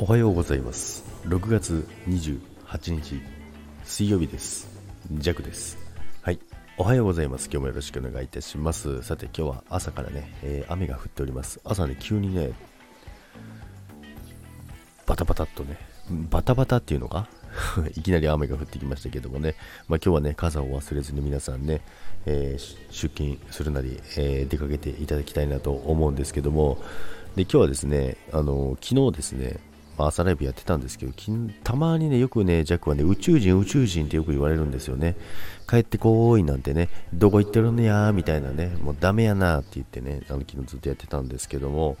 おはようございます。6月28日水曜日です。ジャクです。はい。おはようございます。今日もよろしくお願いいたします。さて今日は朝からね、えー、雨が降っております。朝ね急にねバタバタっとねバタバタっていうのか？いきなり雨が降ってきましたけどもね、まあ、今日はね傘を忘れずに皆さんね、えー、出勤するなり、えー、出かけていただきたいなと思うんですけども。で今日はですねあの昨日ですねまあ、朝ライブやってたんですけど、たまにね、よくね、ジャックはね、宇宙人、宇宙人ってよく言われるんですよね。帰ってこーいなんてね、どこ行ってるんやーみたいなね、もうダメやなーって言ってね、あの昨日ずっとやってたんですけども、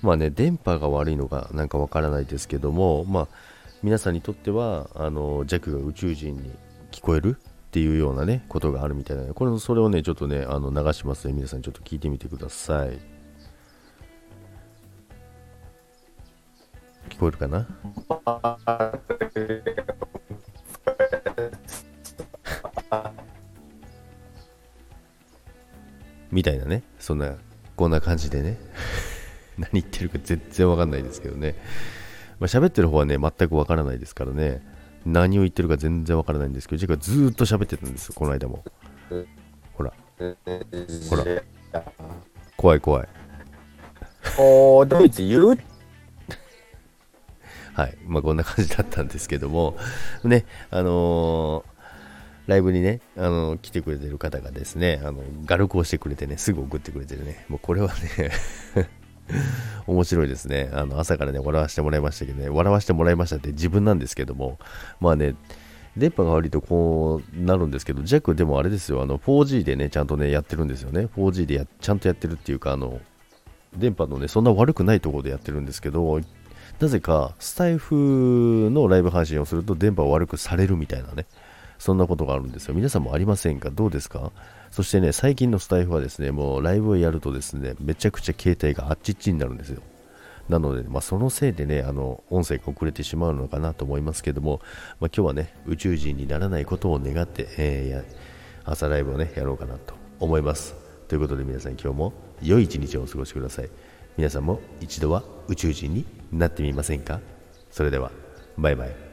まあね、電波が悪いのかなんかわからないですけども、まあ、皆さんにとっては、あの、ジャックが宇宙人に聞こえるっていうようなね、ことがあるみたいな、これ、それをね、ちょっとね、あの流しますので、皆さんちょっと聞いてみてください。聞こえるかな？みたいなね、そんな、こんな感じでね、何言ってるか全然わかんないですけどね、まあ、喋ってる方はね、全くわからないですからね、何を言ってるか全然わからないんですけど、実はずっと喋ってたんですよ、この間も。ほら、ほら、怖い怖い。おー、ドイツ言うはい。まあ、こんな感じだったんですけども、ね、あのー、ライブにね、あの、来てくれてる方がですね、あの、画録をしてくれてね、すぐ送ってくれてるね、もうこれはね 面白いですね。あの、朝からね、笑わせてもらいましたけどね、笑わせてもらいましたって自分なんですけども、まあね、電波が悪いとこうなるんですけど、ジャックでもあれですよ、あの、4G でね、ちゃんとね、やってるんですよね。4G でやちゃんとやってるっていうか、あの、電波のね、そんな悪くないところでやってるんですけど、なぜかスタイフのライブ配信をすると電波を悪くされるみたいなね、そんなことがあるんですよ。皆さんもありませんか？どうですか？そしてね、最近のスタイフはですね、もうライブをやるとですね、めちゃくちゃ携帯があっちっちになるんですよ。なので、まあ、そのせいでね、あの、音声が遅れてしまうのかなと思いますけども、まあ、今日はね、宇宙人にならないことを願って、えー、朝ライブをね、やろうかなと思います。ということで皆さん今日も良い一日をお過ごしください。皆さんも一度は宇宙人になってみませんか？それではバイバイ。